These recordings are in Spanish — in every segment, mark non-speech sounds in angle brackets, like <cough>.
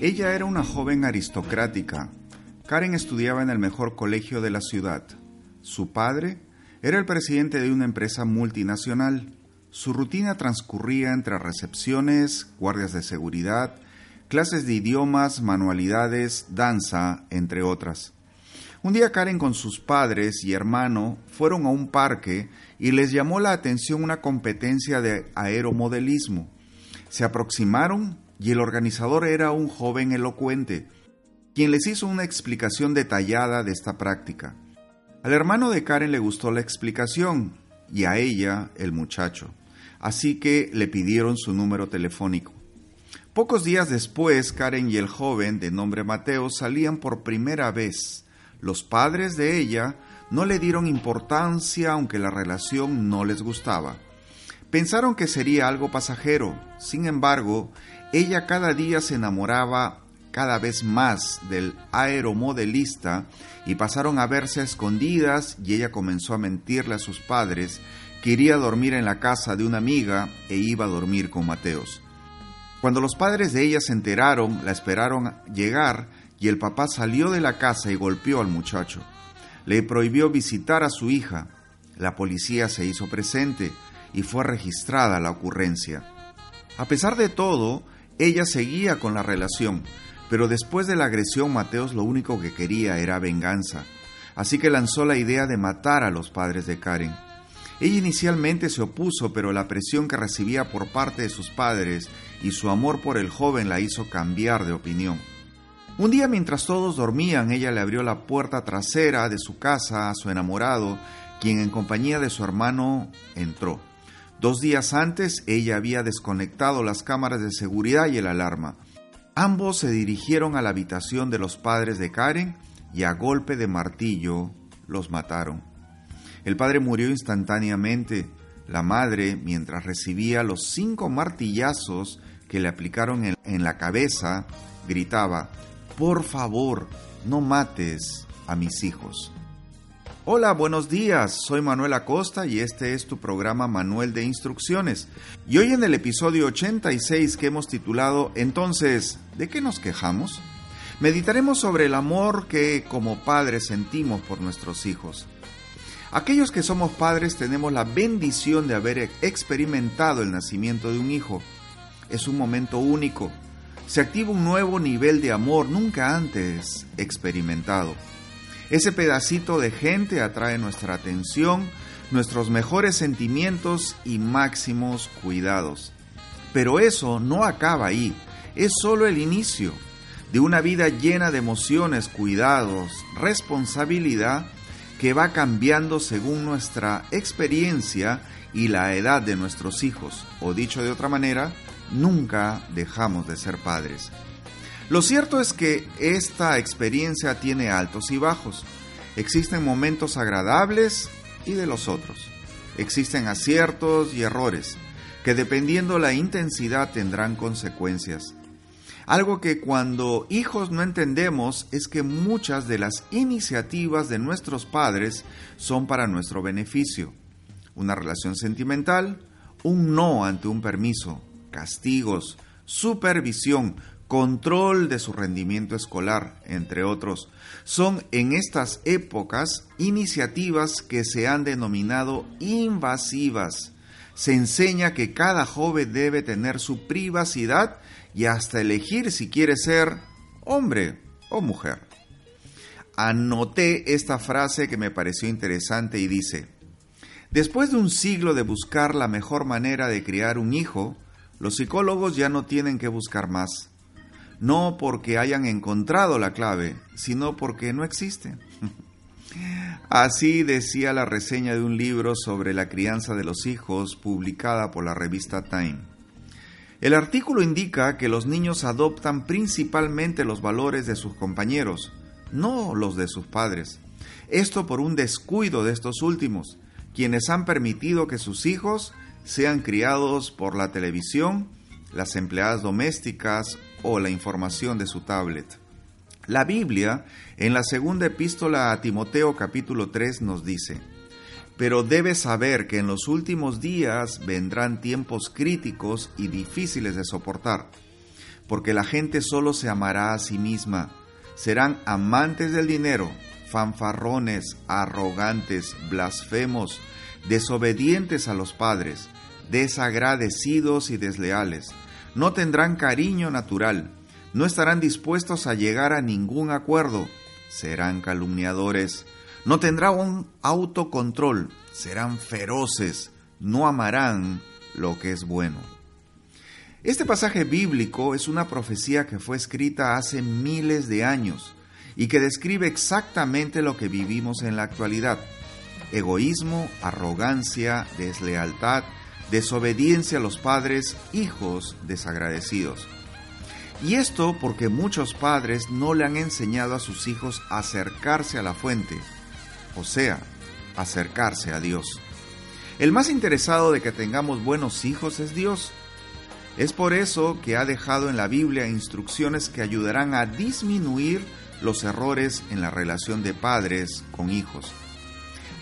Ella era una joven aristocrática. Karen estudiaba en el mejor colegio de la ciudad. Su padre era el presidente de una empresa multinacional. Su rutina transcurría entre recepciones, guardias de seguridad, clases de idiomas, manualidades, danza, entre otras. Un día Karen con sus padres y hermano fueron a un parque y les llamó la atención una competencia de aeromodelismo. Se aproximaron y el organizador era un joven elocuente, quien les hizo una explicación detallada de esta práctica. Al hermano de Karen le gustó la explicación y a ella el muchacho, así que le pidieron su número telefónico. Pocos días después, Karen y el joven, de nombre Mateo, salían por primera vez. Los padres de ella no le dieron importancia aunque la relación no les gustaba. Pensaron que sería algo pasajero, sin embargo, ella cada día se enamoraba cada vez más del aeromodelista y pasaron a verse a escondidas y ella comenzó a mentirle a sus padres que iría a dormir en la casa de una amiga e iba a dormir con Mateos. Cuando los padres de ella se enteraron, la esperaron llegar y el papá salió de la casa y golpeó al muchacho. Le prohibió visitar a su hija. La policía se hizo presente y fue registrada la ocurrencia. A pesar de todo, ella seguía con la relación, pero después de la agresión Mateos lo único que quería era venganza, así que lanzó la idea de matar a los padres de Karen. Ella inicialmente se opuso, pero la presión que recibía por parte de sus padres y su amor por el joven la hizo cambiar de opinión. Un día mientras todos dormían, ella le abrió la puerta trasera de su casa a su enamorado, quien en compañía de su hermano entró. Dos días antes ella había desconectado las cámaras de seguridad y el alarma. Ambos se dirigieron a la habitación de los padres de Karen y a golpe de martillo los mataron. El padre murió instantáneamente. La madre, mientras recibía los cinco martillazos que le aplicaron en, la cabeza, gritaba, Por favor, no mates a mis hijos. Hola, buenos días. Soy Manuel Acosta y este es tu programa Manuel de Instrucciones. Y hoy en el episodio 86 que hemos titulado Entonces, ¿de qué nos quejamos? Meditaremos sobre el amor que como padres sentimos por nuestros hijos. Aquellos que somos padres tenemos la bendición de haber experimentado el nacimiento de un hijo. Es un momento único. Se activa un nuevo nivel de amor nunca antes experimentado. Ese pedacito de gente atrae nuestra atención, nuestros mejores sentimientos y máximos cuidados. Pero eso no acaba ahí, es solo el inicio de una vida llena de emociones, cuidados, responsabilidad que va cambiando según nuestra experiencia y la edad de nuestros hijos, o dicho de otra manera, nunca dejamos de ser padres. Lo cierto es que esta experiencia tiene altos y bajos. Existen momentos agradables y de los otros. Existen aciertos y errores que dependiendo la intensidad tendrán consecuencias. Algo que cuando hijos no entendemos es que muchas de las iniciativas de nuestros padres son para nuestro beneficio. Una relación sentimental, un no ante un permiso, castigos, supervisión, control de su rendimiento escolar, entre otros, son en estas épocas iniciativas que se han denominado invasivas. Se enseña que cada joven debe tener su privacidad y hasta elegir si quiere ser hombre o mujer. Anoté esta frase que me pareció interesante y dice, después de un siglo de buscar la mejor manera de criar un hijo, los psicólogos ya no tienen que buscar más no porque hayan encontrado la clave, sino porque no existe. <laughs> Así decía la reseña de un libro sobre la crianza de los hijos publicada por la revista Time. El artículo indica que los niños adoptan principalmente los valores de sus compañeros, no los de sus padres. Esto por un descuido de estos últimos, quienes han permitido que sus hijos sean criados por la televisión, las empleadas domésticas o la información de su tablet. La Biblia, en la segunda epístola a Timoteo capítulo 3, nos dice, Pero debes saber que en los últimos días vendrán tiempos críticos y difíciles de soportar, porque la gente solo se amará a sí misma, serán amantes del dinero, fanfarrones, arrogantes, blasfemos, desobedientes a los padres, desagradecidos y desleales. No tendrán cariño natural, no estarán dispuestos a llegar a ningún acuerdo, serán calumniadores, no tendrán un autocontrol, serán feroces, no amarán lo que es bueno. Este pasaje bíblico es una profecía que fue escrita hace miles de años y que describe exactamente lo que vivimos en la actualidad. Egoísmo, arrogancia, deslealtad, desobediencia a los padres, hijos desagradecidos. Y esto porque muchos padres no le han enseñado a sus hijos a acercarse a la fuente, o sea, acercarse a Dios. El más interesado de que tengamos buenos hijos es Dios. Es por eso que ha dejado en la Biblia instrucciones que ayudarán a disminuir los errores en la relación de padres con hijos.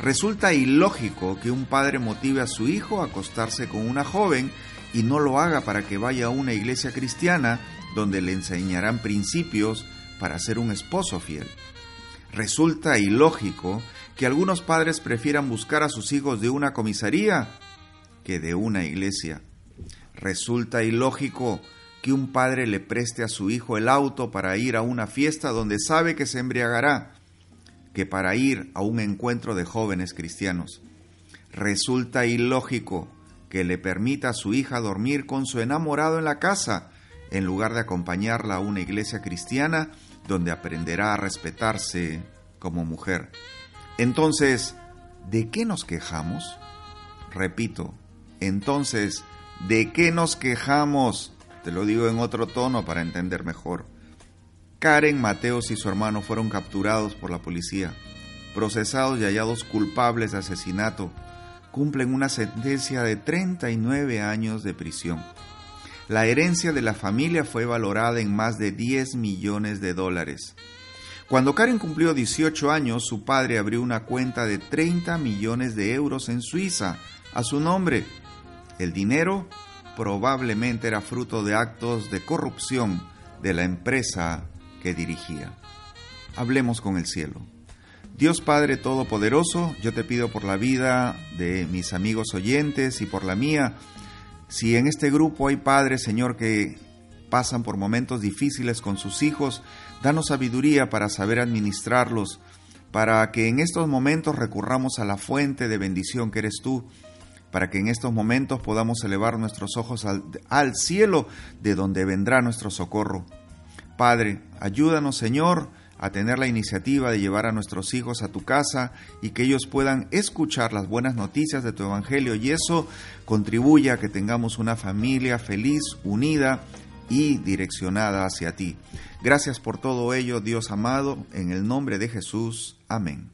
Resulta ilógico que un padre motive a su hijo a acostarse con una joven y no lo haga para que vaya a una iglesia cristiana donde le enseñarán principios para ser un esposo fiel. Resulta ilógico que algunos padres prefieran buscar a sus hijos de una comisaría que de una iglesia. Resulta ilógico que un padre le preste a su hijo el auto para ir a una fiesta donde sabe que se embriagará, que para ir a un encuentro de jóvenes cristianos. Resulta ilógico que le permita a su hija dormir con su enamorado en la casa, en lugar de acompañarla a una iglesia cristiana donde aprenderá a respetarse como mujer. Entonces, ¿de qué nos quejamos? Repito, entonces, ¿de qué nos quejamos? Te lo digo en otro tono para entender mejor. Karen, Mateos y su hermano fueron capturados por la policía, procesados y hallados culpables de asesinato. Cumplen una sentencia de 39 años de prisión. La herencia de la familia fue valorada en más de 10 millones de dólares. Cuando Karen cumplió 18 años, su padre abrió una cuenta de 30 millones de euros en Suiza a su nombre. El dinero probablemente era fruto de actos de corrupción de la empresa que dirigía. Hablemos con el cielo. Dios Padre Todopoderoso, yo te pido por la vida de mis amigos oyentes y por la mía, si en este grupo hay padres, Señor, que pasan por momentos difíciles con sus hijos, danos sabiduría para saber administrarlos, para que en estos momentos recurramos a la fuente de bendición que eres tú, para que en estos momentos podamos elevar nuestros ojos al, al cielo, de donde vendrá nuestro socorro. Padre, ayúdanos, Señor, a tener la iniciativa de llevar a nuestros hijos a tu casa y que ellos puedan escuchar las buenas noticias de tu Evangelio y eso contribuye a que tengamos una familia feliz, unida y direccionada hacia ti. Gracias por todo ello, Dios amado, en el nombre de Jesús. Amén.